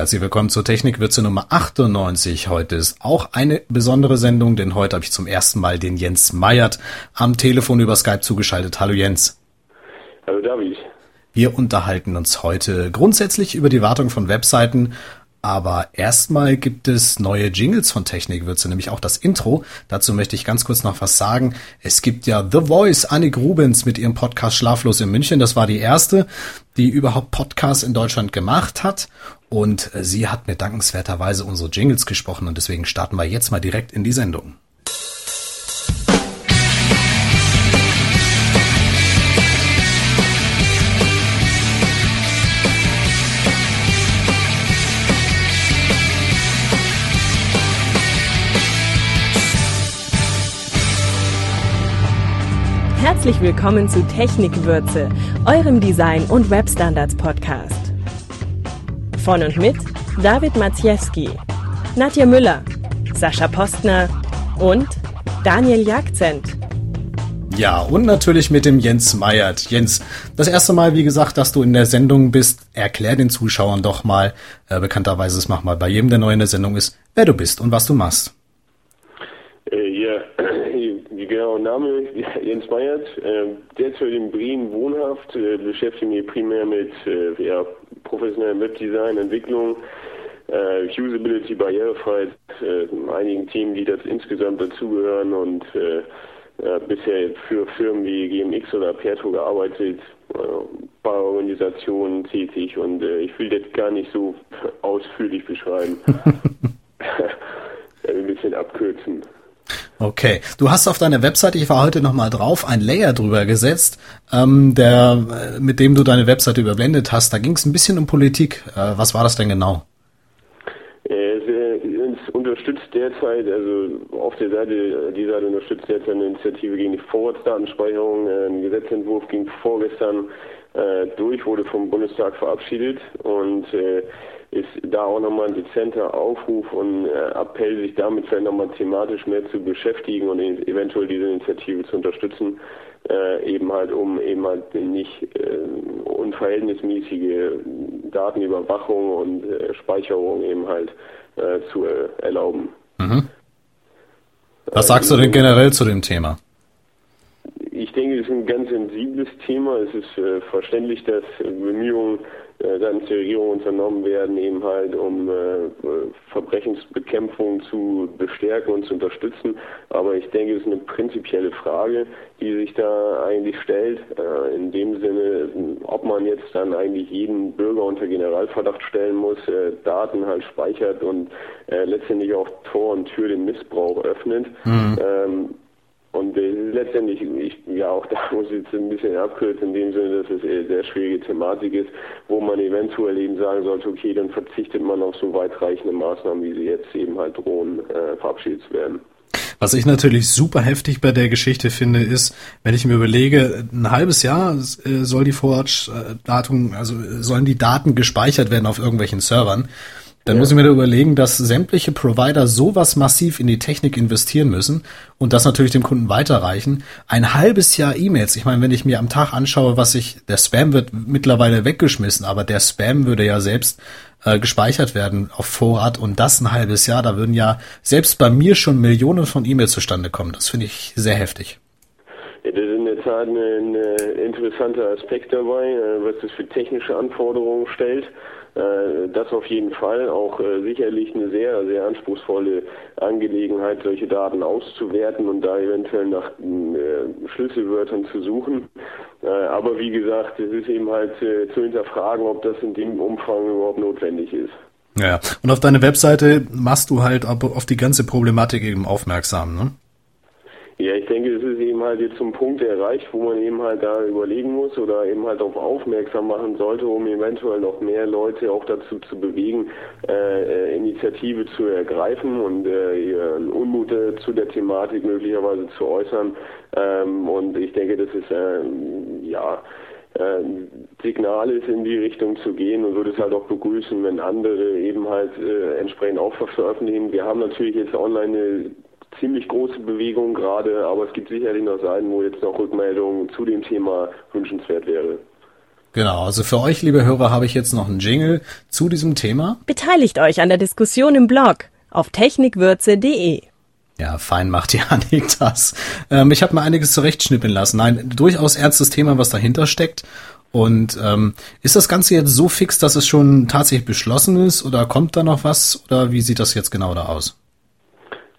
Herzlich willkommen zur Technikwürze Nummer 98. Heute ist auch eine besondere Sendung, denn heute habe ich zum ersten Mal den Jens Meyert am Telefon über Skype zugeschaltet. Hallo Jens. Hallo David. Wir unterhalten uns heute grundsätzlich über die Wartung von Webseiten aber erstmal gibt es neue Jingles von Technikwürze, nämlich auch das Intro. Dazu möchte ich ganz kurz noch was sagen. Es gibt ja The Voice, Annik Rubens mit ihrem Podcast Schlaflos in München. Das war die erste, die überhaupt Podcasts in Deutschland gemacht hat. Und sie hat mir dankenswerterweise unsere Jingles gesprochen und deswegen starten wir jetzt mal direkt in die Sendung. Herzlich willkommen zu Technikwürze, eurem Design- und Webstandards-Podcast. Von und mit David Maciejewski, Nadja Müller, Sascha Postner und Daniel Jagzent. Ja, und natürlich mit dem Jens Meyert. Jens, das erste Mal, wie gesagt, dass du in der Sendung bist, erklär den Zuschauern doch mal, äh, bekannterweise es mach mal bei jedem, der neu in der Sendung ist, wer du bist und was du machst. Äh, ja, genau, Name Jens Meyert, äh, derzeit in Bremen wohnhaft, äh, beschäftige mich primär mit äh, ja, professionellem Webdesign, Entwicklung, äh, Usability, Barrierefreiheit, äh, einigen Themen, die das insgesamt dazugehören und äh, bisher für Firmen wie GMX oder Perto gearbeitet, äh, bei Organisationen tätig und äh, ich will das gar nicht so ausführlich beschreiben. ein bisschen abkürzen. Okay, du hast auf deiner Webseite, ich war heute nochmal drauf, ein Layer drüber gesetzt, ähm, der, äh, mit dem du deine Webseite überblendet hast. Da ging es ein bisschen um Politik. Äh, was war das denn genau? Äh, es unterstützt derzeit, also auf der Seite, die Seite unterstützt derzeit eine Initiative gegen die Vorratsdatenspeicherung. Ein Gesetzentwurf ging vorgestern äh, durch, wurde vom Bundestag verabschiedet und äh, ist da auch nochmal ein dezenter Aufruf und äh, Appell, sich damit vielleicht nochmal thematisch mehr zu beschäftigen und eventuell diese Initiative zu unterstützen, äh, eben halt um eben halt nicht äh, unverhältnismäßige Datenüberwachung und äh, Speicherung eben halt äh, zu äh, erlauben. Mhm. Was sagst du denn generell zu dem Thema? Ich denke, es ist ein ganz sensibles Thema. Es ist äh, verständlich, dass Bemühungen äh, seitens der Regierung unternommen werden, eben halt um äh, Verbrechensbekämpfung zu bestärken und zu unterstützen. Aber ich denke, es ist eine prinzipielle Frage, die sich da eigentlich stellt. Äh, in dem Sinne, ob man jetzt dann eigentlich jeden Bürger unter Generalverdacht stellen muss, äh, Daten halt speichert und äh, letztendlich auch Tor und Tür den Missbrauch öffnet. Mhm. Und äh, letztendlich, ich, ja, auch da muss ich jetzt ein bisschen abkürzen, in dem Sinne, dass es eine sehr schwierige Thematik ist, wo man eventuell eben sagen sollte, okay, dann verzichtet man auf so weitreichende Maßnahmen, wie sie jetzt eben halt drohen, äh, verabschiedet zu werden. Was ich natürlich super heftig bei der Geschichte finde, ist, wenn ich mir überlege, ein halbes Jahr äh, soll die Vorratsdatum, also sollen die Daten gespeichert werden auf irgendwelchen Servern. Dann ja. muss ich mir da überlegen, dass sämtliche Provider sowas massiv in die Technik investieren müssen und das natürlich dem Kunden weiterreichen. Ein halbes Jahr E-Mails. Ich meine, wenn ich mir am Tag anschaue, was ich, der Spam wird mittlerweile weggeschmissen, aber der Spam würde ja selbst äh, gespeichert werden auf Vorrat und das ein halbes Jahr. Da würden ja selbst bei mir schon Millionen von E-Mails zustande kommen. Das finde ich sehr heftig. Ja, das ist in der Tat ein, ein interessanter Aspekt dabei, äh, was das für technische Anforderungen stellt. Äh, das auf jeden Fall auch äh, sicherlich eine sehr, sehr anspruchsvolle Angelegenheit, solche Daten auszuwerten und da eventuell nach äh, Schlüsselwörtern zu suchen. aber wie gesagt, es ist eben halt zu hinterfragen, ob das in dem Umfang überhaupt notwendig ist. Ja, und auf deine Webseite machst du halt auf die ganze Problematik eben aufmerksam, ne? Ja, ich denke, es ist eben halt jetzt zum Punkt erreicht, wo man eben halt da überlegen muss oder eben halt darauf aufmerksam machen sollte, um eventuell noch mehr Leute auch dazu zu bewegen, äh, Initiative zu ergreifen und äh, ihren Unmut äh, zu der Thematik möglicherweise zu äußern. Ähm, und ich denke, das ist äh, ja äh, Signal ist, in die Richtung zu gehen und würde es halt auch begrüßen, wenn andere eben halt äh, entsprechend auch veröffentlichen. Wir haben natürlich jetzt online eine ziemlich große Bewegung gerade, aber es gibt sicherlich noch Seiten, wo jetzt noch Rückmeldungen zu dem Thema wünschenswert wäre. Genau, also für euch, liebe Hörer, habe ich jetzt noch einen Jingle zu diesem Thema. Beteiligt euch an der Diskussion im Blog auf technikwürze.de. Ja, fein macht Janik das. Ähm, ich habe mal einiges zurechtschnippeln lassen. Nein, durchaus ernstes Thema, was dahinter steckt. Und ähm, ist das Ganze jetzt so fix, dass es schon tatsächlich beschlossen ist oder kommt da noch was oder wie sieht das jetzt genau da aus?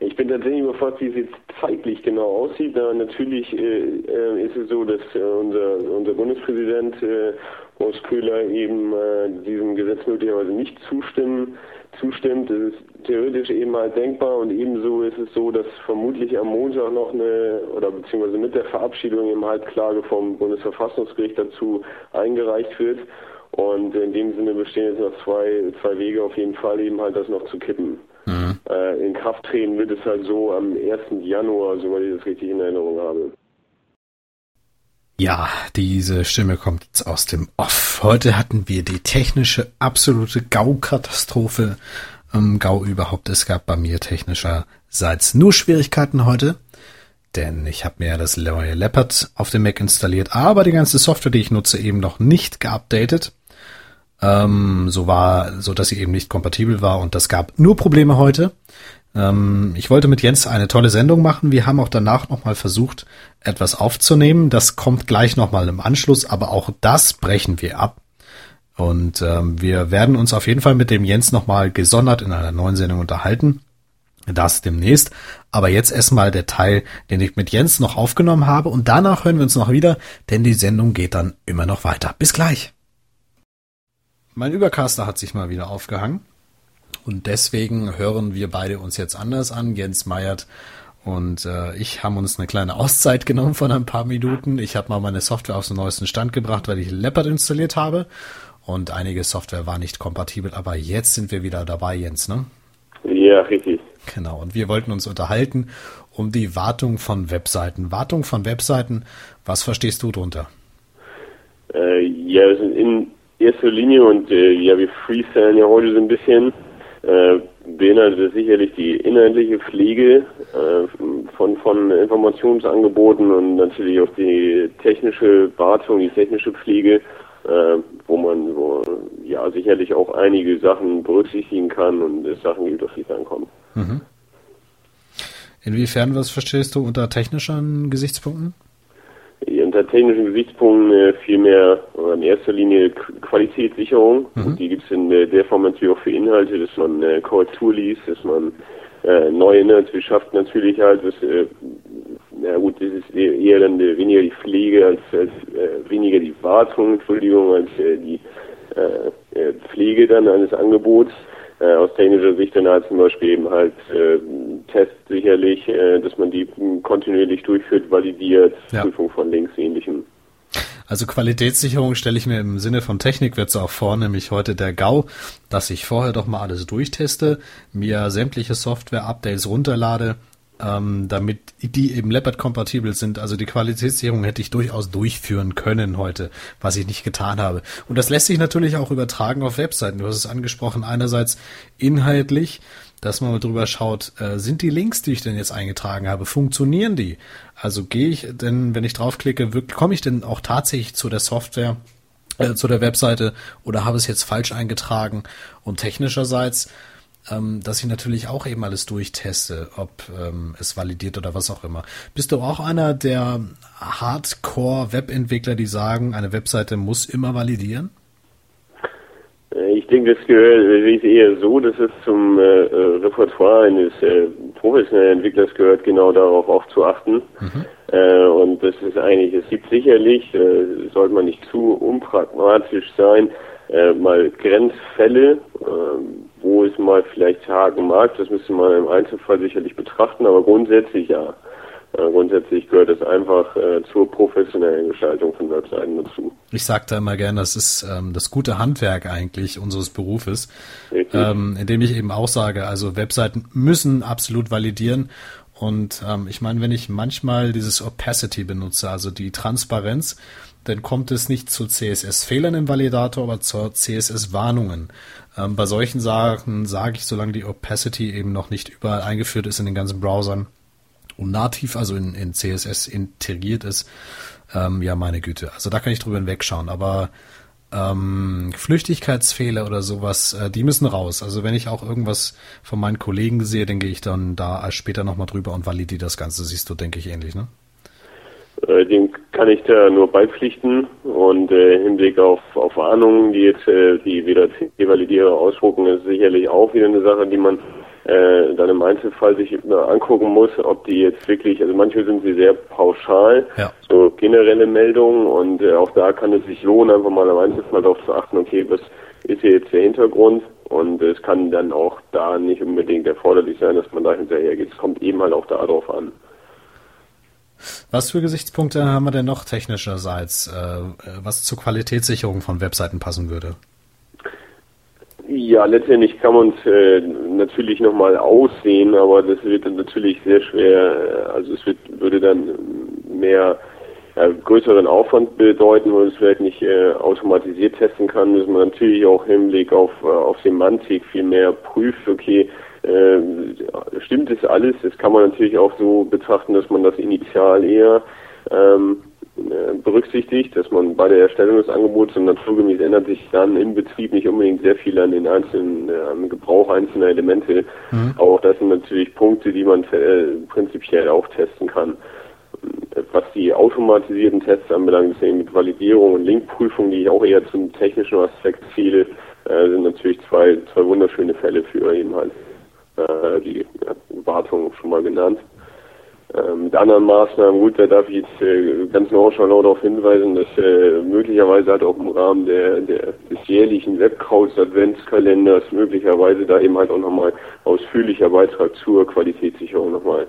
Ich bin tatsächlich überfragt, wie es jetzt zeitlich genau aussieht. Da natürlich äh, äh, ist es so, dass äh, unser, unser Bundespräsident äh, Horst Köhler eben äh, diesem Gesetz möglicherweise nicht zustimmen, zustimmt. Das ist theoretisch eben halt denkbar und ebenso ist es so, dass vermutlich am Montag noch eine oder beziehungsweise mit der Verabschiedung eben halt Klage vom Bundesverfassungsgericht dazu eingereicht wird. Und in dem Sinne bestehen jetzt noch zwei, zwei Wege auf jeden Fall eben halt das noch zu kippen. Mhm. Äh, in Kraft treten wird es halt so am 1. Januar, soweit ich das richtig in Erinnerung habe. Ja, diese Stimme kommt jetzt aus dem Off. Heute hatten wir die technische absolute GAU-Katastrophe. Ähm, GAU überhaupt. Es gab bei mir technischerseits nur Schwierigkeiten heute. Denn ich habe mir das neue Leopard auf dem Mac installiert, aber die ganze Software, die ich nutze, eben noch nicht geupdatet ähm, so war, so dass sie eben nicht kompatibel war und das gab nur Probleme heute. Ähm, ich wollte mit Jens eine tolle Sendung machen. Wir haben auch danach nochmal versucht, etwas aufzunehmen. Das kommt gleich nochmal im Anschluss, aber auch das brechen wir ab. Und ähm, wir werden uns auf jeden Fall mit dem Jens nochmal gesondert in einer neuen Sendung unterhalten. Das demnächst. Aber jetzt erstmal der Teil, den ich mit Jens noch aufgenommen habe. Und danach hören wir uns noch wieder, denn die Sendung geht dann immer noch weiter. Bis gleich. Mein Übercaster hat sich mal wieder aufgehangen. Und deswegen hören wir beide uns jetzt anders an. Jens Meyert und äh, ich haben uns eine kleine Auszeit genommen von ein paar Minuten. Ich habe mal meine Software auf den neuesten Stand gebracht, weil ich Leopard installiert habe. Und einige Software war nicht kompatibel. Aber jetzt sind wir wieder dabei, Jens, ne? Ja, richtig. Genau. Und wir wollten uns unterhalten um die Wartung von Webseiten. Wartung von Webseiten, was verstehst du drunter? Äh, ja, in, erster Linie und äh, ja, wir freestylen ja heute so ein bisschen, äh, beinhaltet sicherlich die inhaltliche Pflege äh, von, von Informationsangeboten und natürlich auch die technische Wartung, die technische Pflege, äh, wo man wo, ja sicherlich auch einige Sachen berücksichtigen kann und es Sachen gibt, auf die es ankommt. Mhm. Inwiefern, was verstehst du unter technischen Gesichtspunkten? Unter technischen Gesichtspunkten äh, vielmehr oder in erster Linie Qualitätssicherung. Mhm. die gibt es in der, Form natürlich auch für Inhalte, dass man äh, Korrektur liest, dass man äh, neue Inhalte schafft natürlich halt, das, na gut, das ist eher dann weniger die Pflege als, als äh, weniger die Wartung, Entschuldigung, als äh, die Pflege dann eines Angebots äh, aus technischer Sicht dann halt zum Beispiel eben halt äh, Tests sicherlich, äh, dass man die kontinuierlich durchführt, validiert, ja. Prüfung von Links, ähnlichem. Also Qualitätssicherung stelle ich mir im Sinne von Technikwürze auch vor, nämlich heute der GAU, dass ich vorher doch mal alles durchteste, mir sämtliche Software-Updates runterlade, ähm, damit die eben Leopard-kompatibel sind. Also die Qualitätssicherung hätte ich durchaus durchführen können heute, was ich nicht getan habe. Und das lässt sich natürlich auch übertragen auf Webseiten. Du hast es angesprochen, einerseits inhaltlich, dass man mal drüber schaut, äh, sind die Links, die ich denn jetzt eingetragen habe, funktionieren die? Also gehe ich denn, wenn ich draufklicke, komme ich denn auch tatsächlich zu der Software, äh, zu der Webseite oder habe es jetzt falsch eingetragen? Und technischerseits ähm, dass ich natürlich auch eben alles durchteste, ob ähm, es validiert oder was auch immer. Bist du auch einer der Hardcore-Webentwickler, die sagen, eine Webseite muss immer validieren? Äh, ich denke, das gehört ist eher so, dass es zum äh, äh, Repertoire eines äh, professionellen Entwicklers gehört, genau darauf auch zu achten. Mhm. Äh, und das ist eigentlich, es gibt sicherlich, äh, sollte man nicht zu unpragmatisch sein, äh, mal Grenzfälle, äh, wo es mal vielleicht haken mag, das müsste man im Einzelfall sicherlich betrachten, aber grundsätzlich ja. Äh, grundsätzlich gehört es einfach äh, zur professionellen Gestaltung von Webseiten dazu. Ich sage da immer gern, das ist ähm, das gute Handwerk eigentlich unseres Berufes, ähm, indem ich eben auch sage, also Webseiten müssen absolut validieren und ähm, ich meine, wenn ich manchmal dieses Opacity benutze, also die Transparenz, dann kommt es nicht zu CSS-Fehlern im Validator, aber zu CSS-Warnungen. Ähm, bei solchen Sachen sage ich, solange die Opacity eben noch nicht überall eingeführt ist in den ganzen Browsern, und nativ, also in, in CSS integriert ist, ähm, ja, meine Güte. Also da kann ich drüber hinwegschauen. Aber ähm, Flüchtigkeitsfehler oder sowas, äh, die müssen raus. Also wenn ich auch irgendwas von meinen Kollegen sehe, dann gehe ich dann da später nochmal drüber und validiere das Ganze. Siehst du, denke ich, ähnlich, ne? Äh, dem kann ich da nur beipflichten und äh, im Hinblick auf, auf Warnungen, die jetzt äh, die WDC-Validierer ausdrucken, ist sicherlich auch wieder eine Sache, die man äh, dann im Einzelfall sich angucken muss, ob die jetzt wirklich, also manchmal sind sie sehr pauschal, ja. so generelle Meldungen und äh, auch da kann es sich lohnen, einfach mal im Einzelfall darauf zu achten, okay, was ist hier jetzt der Hintergrund und es kann dann auch da nicht unbedingt erforderlich sein, dass man da hinterher geht. Es kommt eben halt auch darauf an. Was für Gesichtspunkte haben wir denn noch technischerseits, äh, was zur Qualitätssicherung von Webseiten passen würde? Ja, letztendlich kann man es äh, natürlich nochmal aussehen, aber das wird dann natürlich sehr schwer, äh, also es wird, würde dann mehr äh, größeren Aufwand bedeuten, weil es vielleicht nicht äh, automatisiert testen kann, müssen wir natürlich auch im Hinblick auf, äh, auf Semantik viel mehr prüfen, okay, äh, stimmt das alles? Das kann man natürlich auch so betrachten, dass man das initial eher ähm, äh, berücksichtigt, dass man bei der Erstellung des Angebots und naturgemäß ändert sich dann im Betrieb nicht unbedingt sehr viel an den einzelnen, äh, am Gebrauch einzelner Elemente. Mhm. auch das sind natürlich Punkte, die man äh, prinzipiell auch testen kann. Was die automatisierten Tests anbelangt, ist mit Validierung und Linkprüfung, die ich auch eher zum technischen Aspekt ziele, äh, sind natürlich zwei, zwei wunderschöne Fälle für eben halt äh, die Wartung schon mal genannt. Ähm, mit anderen Maßnahmen, gut, da darf ich jetzt äh, ganz nonchalant darauf hinweisen, dass äh, möglicherweise halt auch im Rahmen der, der des jährlichen Webkraus Adventskalenders möglicherweise da eben halt auch nochmal ausführlicher Beitrag zur Qualitätssicherung nochmal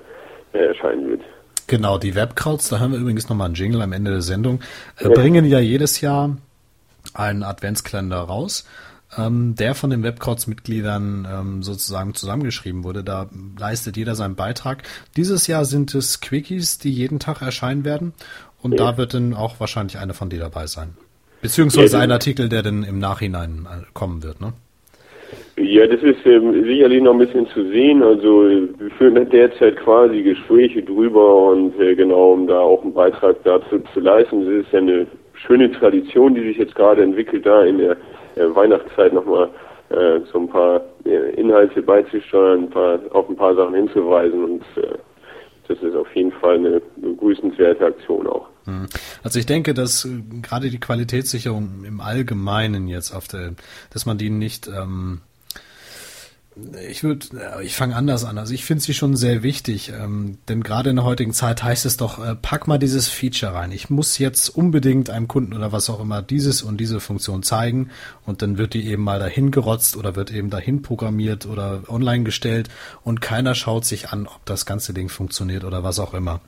äh, erscheinen wird. Genau, die Webkrauts, da haben wir übrigens nochmal einen Jingle am Ende der Sendung, äh, ja. bringen ja jedes Jahr einen Adventskalender raus ähm, der von den Webcodes-Mitgliedern ähm, sozusagen zusammengeschrieben wurde. Da leistet jeder seinen Beitrag. Dieses Jahr sind es Quickies, die jeden Tag erscheinen werden. Und ja. da wird dann auch wahrscheinlich einer von dir dabei sein. Beziehungsweise ja, ein Artikel, der dann im Nachhinein äh, kommen wird, ne? Ja, das ist ähm, sicherlich noch ein bisschen zu sehen. Also wir führen derzeit quasi Gespräche drüber und äh, genau, um da auch einen Beitrag dazu zu leisten. Das ist ja eine schöne Tradition, die sich jetzt gerade entwickelt da in der Weihnachtszeit nochmal äh, so ein paar äh, Inhalte beizusteuern, ein paar, auf ein paar Sachen hinzuweisen und äh, das ist auf jeden Fall eine begrüßenswerte Aktion auch. Hm. Also ich denke, dass äh, gerade die Qualitätssicherung im Allgemeinen jetzt auf der, dass man die nicht ähm, ich würde, ich fange anders an. Also ich finde sie schon sehr wichtig, ähm, denn gerade in der heutigen Zeit heißt es doch, äh, pack mal dieses Feature rein. Ich muss jetzt unbedingt einem Kunden oder was auch immer dieses und diese Funktion zeigen und dann wird die eben mal dahin gerotzt oder wird eben dahin programmiert oder online gestellt und keiner schaut sich an, ob das ganze Ding funktioniert oder was auch immer.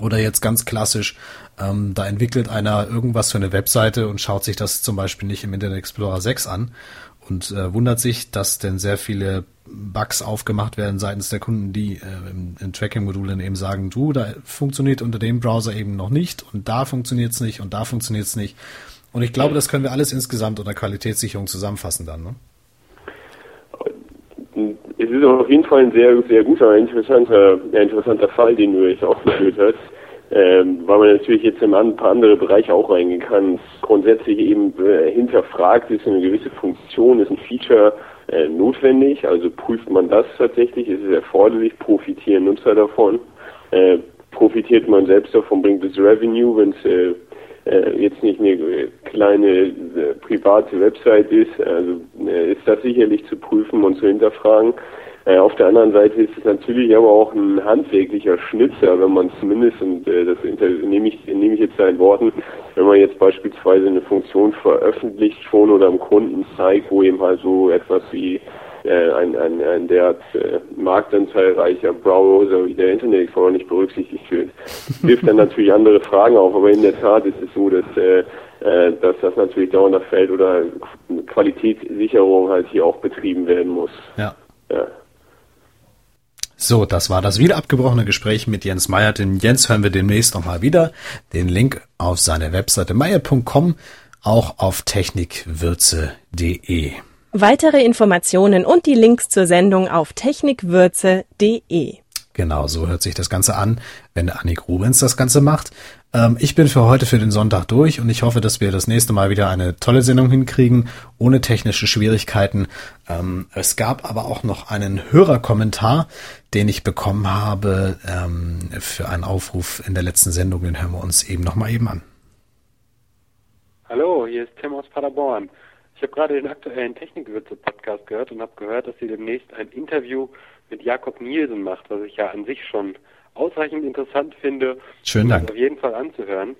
Oder jetzt ganz klassisch, ähm, da entwickelt einer irgendwas für eine Webseite und schaut sich das zum Beispiel nicht im Internet Explorer 6 an und äh, wundert sich, dass denn sehr viele Bugs aufgemacht werden seitens der Kunden, die äh, im, im Tracking-Modul dann eben sagen, du, da funktioniert unter dem Browser eben noch nicht und da funktioniert es nicht und da funktioniert es nicht. Und ich glaube, das können wir alles insgesamt unter Qualitätssicherung zusammenfassen dann. Ne? Es ist auf jeden Fall ein sehr, sehr guter, interessanter, interessanter Fall, den du jetzt aufgeführt hast ähm, weil man natürlich jetzt in ein paar andere Bereiche auch reingehen kann. Grundsätzlich eben äh, hinterfragt, ist eine gewisse Funktion, ist ein Feature äh, notwendig, also prüft man das tatsächlich, ist es erforderlich, profitieren Nutzer davon, äh, profitiert man selbst davon, bringt es Revenue, wenn es äh, äh, jetzt nicht eine kleine äh, private Website ist, also ist das sicherlich zu prüfen und zu hinterfragen. Äh, auf der anderen Seite ist es natürlich aber auch ein handwerklicher Schnitzer, wenn man zumindest, und äh, das nehme ich, nehme ich jetzt seinen Worten, wenn man jetzt beispielsweise eine Funktion veröffentlicht schon oder dem Kunden zeigt, wo eben halt so etwas wie äh, ein, ein, ein derart äh, marktanteilreicher Browser wie der Internet Explorer nicht berücksichtigt wird, wirft dann natürlich andere Fragen auf. Aber in der Tat ist es so, dass äh, äh, dass das natürlich dauernder fällt oder Qualitätssicherung halt hier auch betrieben werden muss. Ja. ja. So, das war das wieder abgebrochene Gespräch mit Jens Meyer. Den Jens hören wir demnächst nochmal wieder. Den Link auf seine Webseite meyer.com, auch auf technikwürze.de. Weitere Informationen und die Links zur Sendung auf technikwürze.de. Genau, so hört sich das Ganze an, wenn Annik Rubens das Ganze macht. Ähm, ich bin für heute für den Sonntag durch und ich hoffe, dass wir das nächste Mal wieder eine tolle Sendung hinkriegen, ohne technische Schwierigkeiten. Ähm, es gab aber auch noch einen Hörerkommentar, den ich bekommen habe ähm, für einen Aufruf in der letzten Sendung. Den hören wir uns eben nochmal eben an. Hallo, hier ist Tim aus Paderborn. Ich habe gerade den aktuellen Technikwürze-Podcast gehört und habe gehört, dass Sie demnächst ein Interview mit Jakob Nielsen macht, was ich ja an sich schon ausreichend interessant finde. Schönen Dank. auf jeden Fall anzuhören.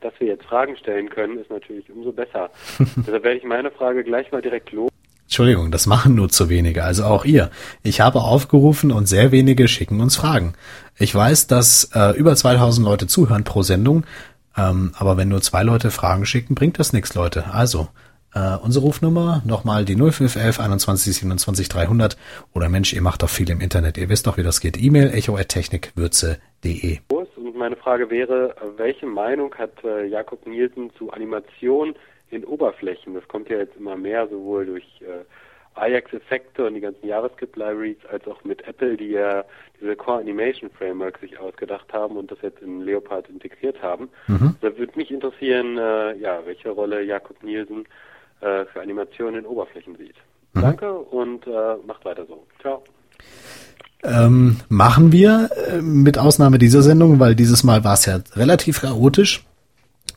Dass wir jetzt Fragen stellen können, ist natürlich umso besser. Deshalb werde ich meine Frage gleich mal direkt los. Entschuldigung, das machen nur zu wenige, also auch ihr. Ich habe aufgerufen und sehr wenige schicken uns Fragen. Ich weiß, dass äh, über 2000 Leute zuhören pro Sendung, ähm, aber wenn nur zwei Leute Fragen schicken, bringt das nichts, Leute. Also, äh, unsere Rufnummer, nochmal die 0511 21 27 300 oder Mensch, ihr macht doch viel im Internet, ihr wisst doch, wie das geht. E-Mail echo.technikwürze.de Und meine Frage wäre, welche Meinung hat äh, Jakob Nielsen zu Animation in Oberflächen? Das kommt ja jetzt immer mehr, sowohl durch äh, Ajax-Effekte und die ganzen JavaScript-Libraries, als auch mit Apple, die ja diese Core Animation Framework sich ausgedacht haben und das jetzt in Leopard integriert haben. Mhm. Da würde mich interessieren, äh, ja, welche Rolle Jakob Nielsen äh, für Animationen in Oberflächen sieht. Mhm. Danke und äh, macht weiter so. Ciao. Ähm, machen wir, äh, mit Ausnahme dieser Sendung, weil dieses Mal war es ja relativ chaotisch.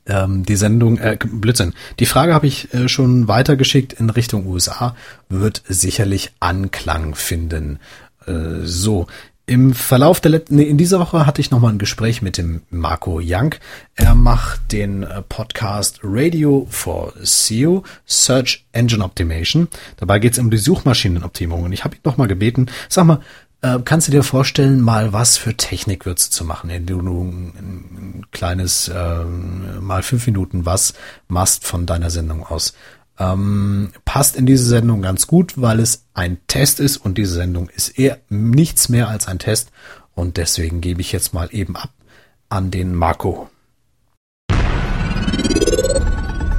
Ähm, die Sendung, äh, Blödsinn. Die Frage habe ich äh, schon weitergeschickt in Richtung USA, wird sicherlich Anklang finden. Äh, so, im Verlauf der letzten, nee, in dieser Woche hatte ich nochmal ein Gespräch mit dem Marco Young. Er macht den äh, Podcast Radio for SEO, Search Engine Optimation. Dabei geht es um die Suchmaschinenoptimierung. Und ich habe ihn nochmal gebeten, sag mal, äh, kannst du dir vorstellen, mal was für Technikwürze zu machen, indem du ein kleines, äh, mal fünf Minuten was machst von deiner Sendung aus? Ähm, passt in diese Sendung ganz gut, weil es ein Test ist und diese Sendung ist eher nichts mehr als ein Test und deswegen gebe ich jetzt mal eben ab an den Marco.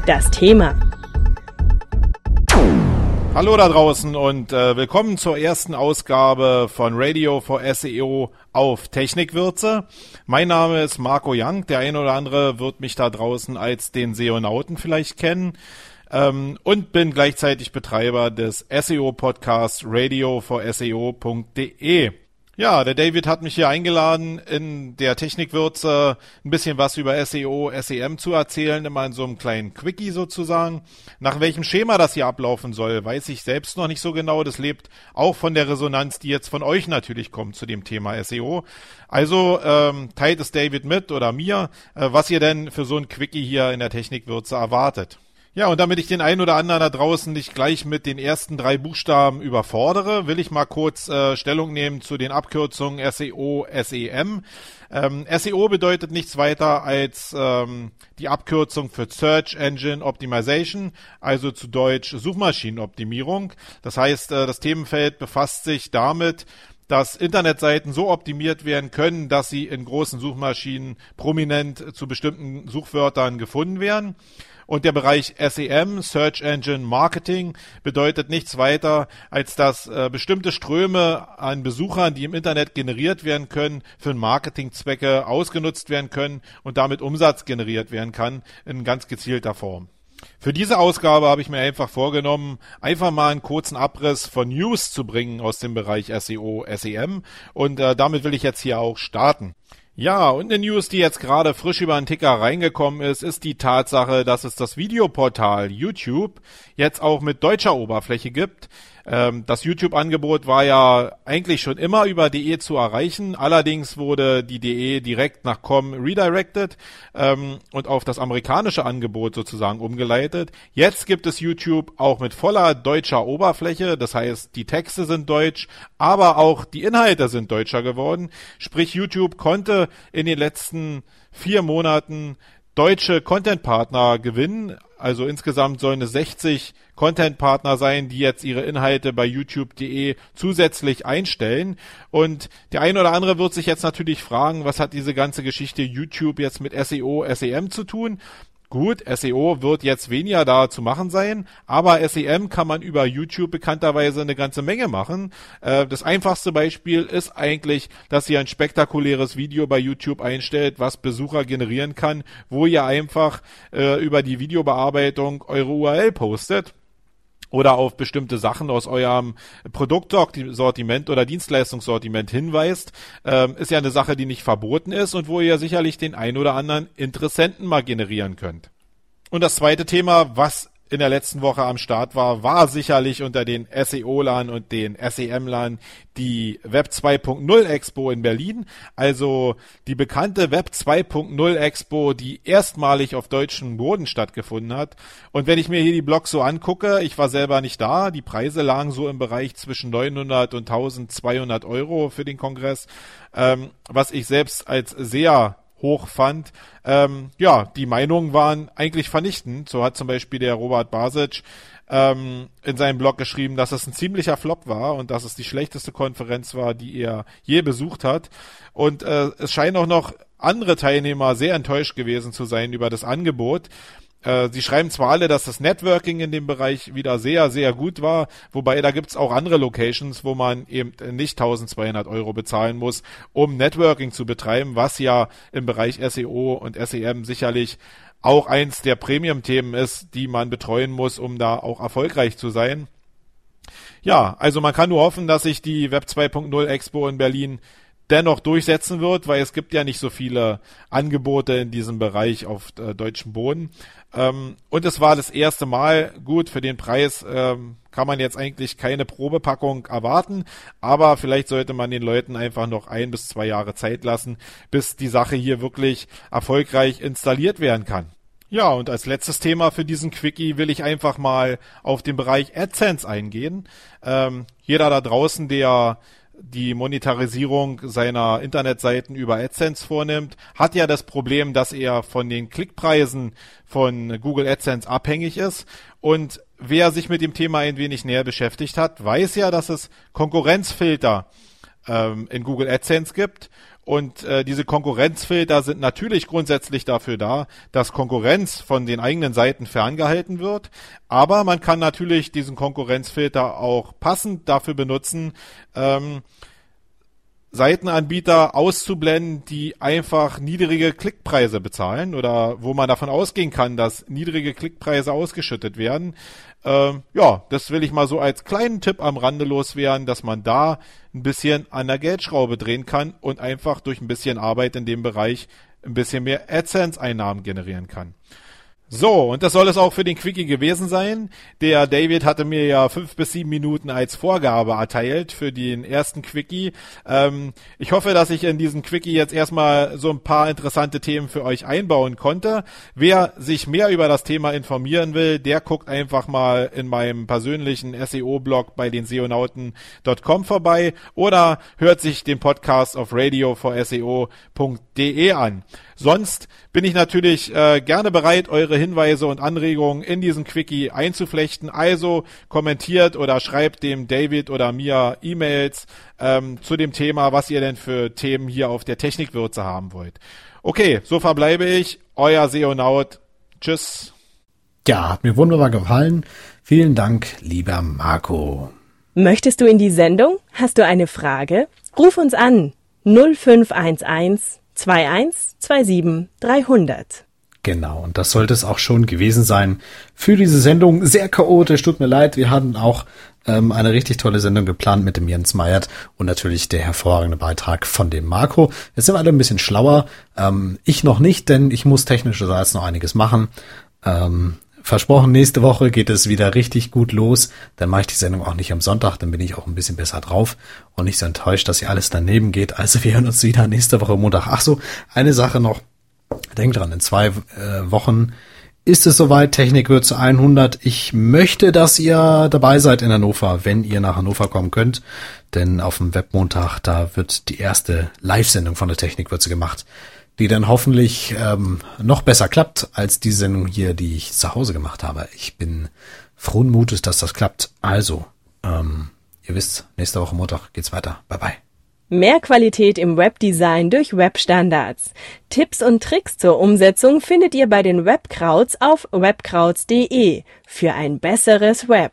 Das Thema. Hallo da draußen und äh, willkommen zur ersten Ausgabe von Radio for SEO auf Technikwürze. Mein Name ist Marco Young. Der eine oder andere wird mich da draußen als den Seonauten vielleicht kennen ähm, und bin gleichzeitig Betreiber des SEO-Podcasts radio for SEO.de. Ja, der David hat mich hier eingeladen, in der Technikwürze ein bisschen was über SEO, SEM zu erzählen, immer in so einem kleinen Quickie sozusagen. Nach welchem Schema das hier ablaufen soll, weiß ich selbst noch nicht so genau. Das lebt auch von der Resonanz, die jetzt von euch natürlich kommt zu dem Thema SEO. Also ähm, teilt es David mit oder mir, äh, was ihr denn für so ein Quickie hier in der Technikwürze erwartet. Ja, und damit ich den einen oder anderen da draußen nicht gleich mit den ersten drei Buchstaben überfordere, will ich mal kurz äh, Stellung nehmen zu den Abkürzungen SEO, SEM. Ähm, SEO bedeutet nichts weiter als ähm, die Abkürzung für Search Engine Optimization, also zu Deutsch Suchmaschinenoptimierung. Das heißt, äh, das Themenfeld befasst sich damit, dass Internetseiten so optimiert werden können, dass sie in großen Suchmaschinen prominent zu bestimmten Suchwörtern gefunden werden. Und der Bereich SEM, Search Engine Marketing, bedeutet nichts weiter, als dass äh, bestimmte Ströme an Besuchern, die im Internet generiert werden können, für Marketingzwecke ausgenutzt werden können und damit Umsatz generiert werden kann in ganz gezielter Form. Für diese Ausgabe habe ich mir einfach vorgenommen, einfach mal einen kurzen Abriss von News zu bringen aus dem Bereich SEO, SEM und äh, damit will ich jetzt hier auch starten. Ja, und eine News, die jetzt gerade frisch über den Ticker reingekommen ist, ist die Tatsache, dass es das Videoportal YouTube jetzt auch mit deutscher Oberfläche gibt. Ähm, das YouTube-Angebot war ja eigentlich schon immer über DE zu erreichen. Allerdings wurde die DE direkt nach com redirected ähm, und auf das amerikanische Angebot sozusagen umgeleitet. Jetzt gibt es YouTube auch mit voller deutscher Oberfläche. Das heißt, die Texte sind deutsch, aber auch die Inhalte sind deutscher geworden. Sprich, YouTube konnte in den letzten vier Monaten deutsche Content-Partner gewinnen. Also insgesamt sollen es 60 Content-Partner sein, die jetzt ihre Inhalte bei youtube.de zusätzlich einstellen. Und der eine oder andere wird sich jetzt natürlich fragen, was hat diese ganze Geschichte YouTube jetzt mit SEO, SEM zu tun? Gut, SEO wird jetzt weniger da zu machen sein, aber SEM kann man über YouTube bekannterweise eine ganze Menge machen. Äh, das einfachste Beispiel ist eigentlich, dass ihr ein spektakuläres Video bei YouTube einstellt, was Besucher generieren kann, wo ihr einfach äh, über die Videobearbeitung eure URL postet oder auf bestimmte Sachen aus eurem Produktsortiment oder Dienstleistungssortiment hinweist, ähm, ist ja eine Sache, die nicht verboten ist und wo ihr sicherlich den ein oder anderen Interessenten mal generieren könnt. Und das zweite Thema, was in der letzten Woche am Start war, war sicherlich unter den SEO-Lern und den SEM-Lern die Web 2.0 Expo in Berlin. Also die bekannte Web 2.0 Expo, die erstmalig auf deutschem Boden stattgefunden hat. Und wenn ich mir hier die Blogs so angucke, ich war selber nicht da, die Preise lagen so im Bereich zwischen 900 und 1200 Euro für den Kongress, ähm, was ich selbst als sehr hoch fand. Ähm, ja, die Meinungen waren eigentlich vernichtend. So hat zum Beispiel der Robert Basic ähm, in seinem Blog geschrieben, dass es ein ziemlicher Flop war und dass es die schlechteste Konferenz war, die er je besucht hat. Und äh, es scheinen auch noch andere Teilnehmer sehr enttäuscht gewesen zu sein über das Angebot. Äh, sie schreiben zwar alle, dass das Networking in dem Bereich wieder sehr, sehr gut war, wobei da gibt's auch andere Locations, wo man eben nicht 1200 Euro bezahlen muss, um Networking zu betreiben, was ja im Bereich SEO und SEM sicherlich auch eins der Premium-Themen ist, die man betreuen muss, um da auch erfolgreich zu sein. Ja, also man kann nur hoffen, dass sich die Web 2.0 Expo in Berlin dennoch durchsetzen wird, weil es gibt ja nicht so viele Angebote in diesem Bereich auf äh, deutschem Boden. Ähm, und es war das erste Mal gut für den Preis. Ähm, kann man jetzt eigentlich keine Probepackung erwarten, aber vielleicht sollte man den Leuten einfach noch ein bis zwei Jahre Zeit lassen, bis die Sache hier wirklich erfolgreich installiert werden kann. Ja, und als letztes Thema für diesen Quickie will ich einfach mal auf den Bereich AdSense eingehen. Ähm, jeder da draußen, der die Monetarisierung seiner Internetseiten über AdSense vornimmt, hat ja das Problem, dass er von den Klickpreisen von Google AdSense abhängig ist. Und wer sich mit dem Thema ein wenig näher beschäftigt hat, weiß ja, dass es Konkurrenzfilter ähm, in Google AdSense gibt und äh, diese Konkurrenzfilter sind natürlich grundsätzlich dafür da, dass Konkurrenz von den eigenen Seiten ferngehalten wird. Aber man kann natürlich diesen Konkurrenzfilter auch passend dafür benutzen, ähm, Seitenanbieter auszublenden, die einfach niedrige Klickpreise bezahlen oder wo man davon ausgehen kann, dass niedrige Klickpreise ausgeschüttet werden. Ähm, ja, das will ich mal so als kleinen Tipp am Rande loswerden, dass man da ein bisschen an der Geldschraube drehen kann und einfach durch ein bisschen Arbeit in dem Bereich ein bisschen mehr AdSense-Einnahmen generieren kann. So, und das soll es auch für den Quickie gewesen sein. Der David hatte mir ja fünf bis sieben Minuten als Vorgabe erteilt für den ersten Quickie. Ähm, ich hoffe, dass ich in diesen Quickie jetzt erstmal so ein paar interessante Themen für euch einbauen konnte. Wer sich mehr über das Thema informieren will, der guckt einfach mal in meinem persönlichen SEO-Blog bei den seonauten.com vorbei oder hört sich den Podcast auf radio for SEO.de an. Sonst bin ich natürlich äh, gerne bereit, eure Hinweise und Anregungen in diesen Quickie einzuflechten. Also kommentiert oder schreibt dem David oder mir E-Mails ähm, zu dem Thema, was ihr denn für Themen hier auf der Technikwürze haben wollt. Okay, so verbleibe ich. Euer Seonaut. Tschüss. Ja, hat mir wunderbar gefallen. Vielen Dank, lieber Marco. Möchtest du in die Sendung? Hast du eine Frage? Ruf uns an 0511 2127 300. Genau, und das sollte es auch schon gewesen sein für diese Sendung. Sehr chaotisch, tut mir leid. Wir hatten auch ähm, eine richtig tolle Sendung geplant mit dem Jens Meyert und natürlich der hervorragende Beitrag von dem Marco. Jetzt sind wir alle ein bisschen schlauer. Ähm, ich noch nicht, denn ich muss technischerseits noch einiges machen. Ähm, versprochen, nächste Woche geht es wieder richtig gut los. Dann mache ich die Sendung auch nicht am Sonntag, dann bin ich auch ein bisschen besser drauf und nicht so enttäuscht, dass hier alles daneben geht. Also wir hören uns wieder nächste Woche Montag. Ach so, eine Sache noch. Denkt dran, in zwei äh, Wochen ist es soweit. Technik wird zu 100. Ich möchte, dass ihr dabei seid in Hannover, wenn ihr nach Hannover kommen könnt. Denn auf dem Webmontag, da wird die erste Live-Sendung von der Technikwürze gemacht die dann hoffentlich ähm, noch besser klappt als die Sendung hier, die ich zu Hause gemacht habe. Ich bin frohen Mutes, dass das klappt. Also, ähm, ihr wisst, nächste Woche Montag geht's weiter. Bye bye. Mehr Qualität im Webdesign durch Webstandards. Tipps und Tricks zur Umsetzung findet ihr bei den Webkrauts auf webkrauts.de für ein besseres Web.